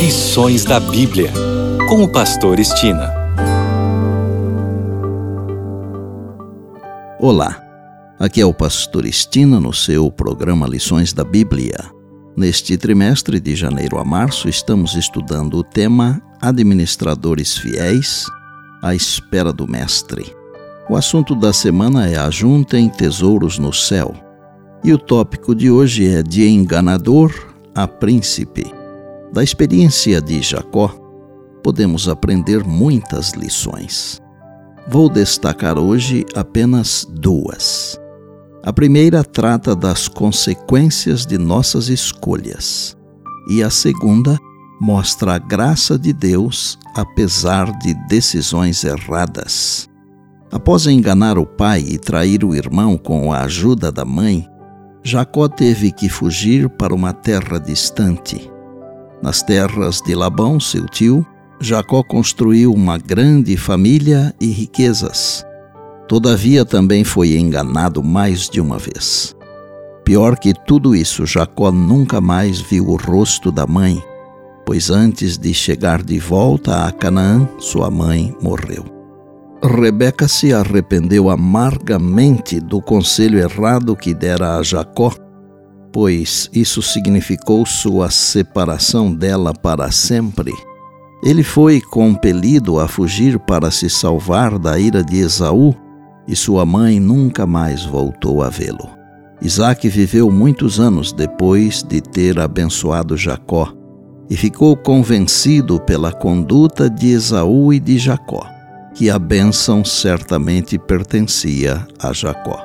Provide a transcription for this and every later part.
Lições da Bíblia, com o Pastor Estina. Olá, aqui é o Pastor Estina no seu programa Lições da Bíblia. Neste trimestre de janeiro a março, estamos estudando o tema Administradores Fiéis à Espera do Mestre. O assunto da semana é Ajuntem Tesouros no Céu. E o tópico de hoje é De Enganador a Príncipe. Da experiência de Jacó, podemos aprender muitas lições. Vou destacar hoje apenas duas. A primeira trata das consequências de nossas escolhas, e a segunda mostra a graça de Deus apesar de decisões erradas. Após enganar o pai e trair o irmão com a ajuda da mãe, Jacó teve que fugir para uma terra distante nas terras de Labão, seu tio, Jacó construiu uma grande família e riquezas. Todavia também foi enganado mais de uma vez. Pior que tudo isso, Jacó nunca mais viu o rosto da mãe, pois antes de chegar de volta a Canaã, sua mãe morreu. Rebeca se arrependeu amargamente do conselho errado que dera a Jacó pois isso significou sua separação dela para sempre. Ele foi compelido a fugir para se salvar da ira de Esaú, e sua mãe nunca mais voltou a vê-lo. Isaac viveu muitos anos depois de ter abençoado Jacó, e ficou convencido pela conduta de Esaú e de Jacó, que a bênção certamente pertencia a Jacó.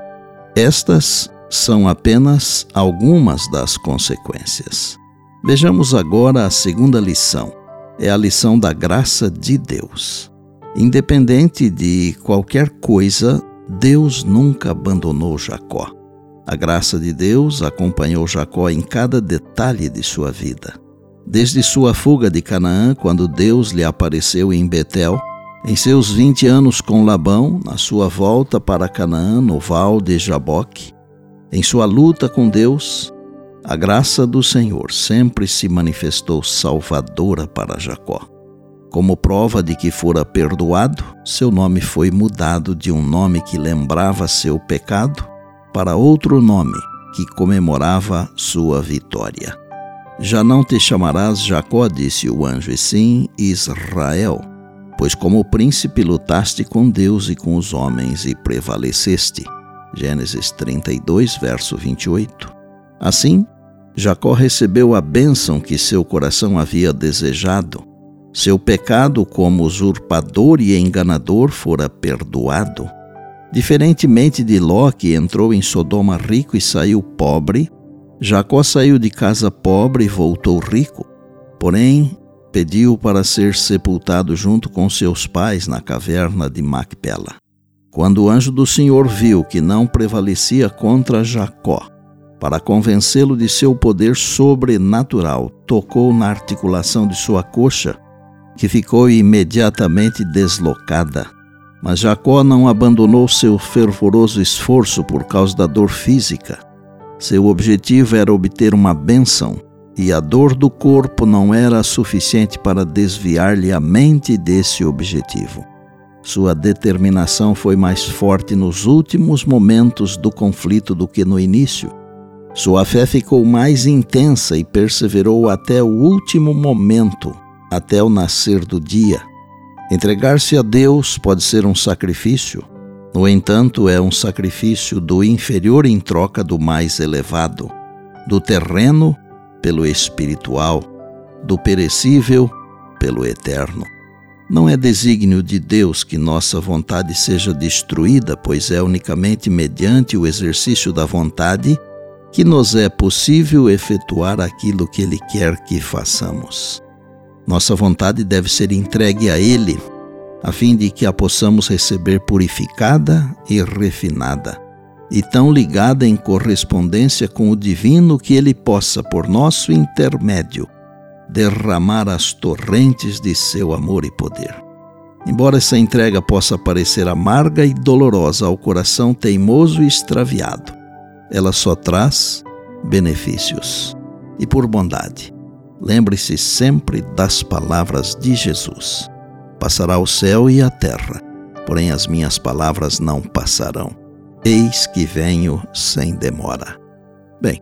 Estas são apenas algumas das consequências. Vejamos agora a segunda lição. É a lição da graça de Deus. Independente de qualquer coisa, Deus nunca abandonou Jacó. A graça de Deus acompanhou Jacó em cada detalhe de sua vida. Desde sua fuga de Canaã, quando Deus lhe apareceu em Betel, em seus 20 anos com Labão, na sua volta para Canaã, no val de Jaboque, em sua luta com Deus, a graça do Senhor sempre se manifestou salvadora para Jacó. Como prova de que fora perdoado, seu nome foi mudado de um nome que lembrava seu pecado para outro nome que comemorava sua vitória. Já não te chamarás Jacó, disse o anjo, e sim Israel, pois como príncipe lutaste com Deus e com os homens e prevaleceste. Gênesis 32, verso 28. Assim, Jacó recebeu a bênção que seu coração havia desejado. Seu pecado como usurpador e enganador fora perdoado. Diferentemente de Ló, que entrou em Sodoma rico e saiu pobre, Jacó saiu de casa pobre e voltou rico. Porém, pediu para ser sepultado junto com seus pais na caverna de Macpela. Quando o anjo do Senhor viu que não prevalecia contra Jacó, para convencê-lo de seu poder sobrenatural, tocou na articulação de sua coxa, que ficou imediatamente deslocada. Mas Jacó não abandonou seu fervoroso esforço por causa da dor física. Seu objetivo era obter uma bênção, e a dor do corpo não era suficiente para desviar-lhe a mente desse objetivo. Sua determinação foi mais forte nos últimos momentos do conflito do que no início. Sua fé ficou mais intensa e perseverou até o último momento, até o nascer do dia. Entregar-se a Deus pode ser um sacrifício, no entanto, é um sacrifício do inferior em troca do mais elevado, do terreno pelo espiritual, do perecível pelo eterno. Não é desígnio de Deus que nossa vontade seja destruída, pois é unicamente mediante o exercício da vontade que nos é possível efetuar aquilo que Ele quer que façamos. Nossa vontade deve ser entregue a Ele, a fim de que a possamos receber purificada e refinada, e tão ligada em correspondência com o divino que Ele possa, por nosso intermédio, derramar as torrentes de seu amor e poder. Embora essa entrega possa parecer amarga e dolorosa ao coração teimoso e extraviado, ela só traz benefícios. E por bondade. lembre-se sempre das palavras de Jesus: Passará o céu e a terra, porém as minhas palavras não passarão. Eis que venho sem demora. Bem,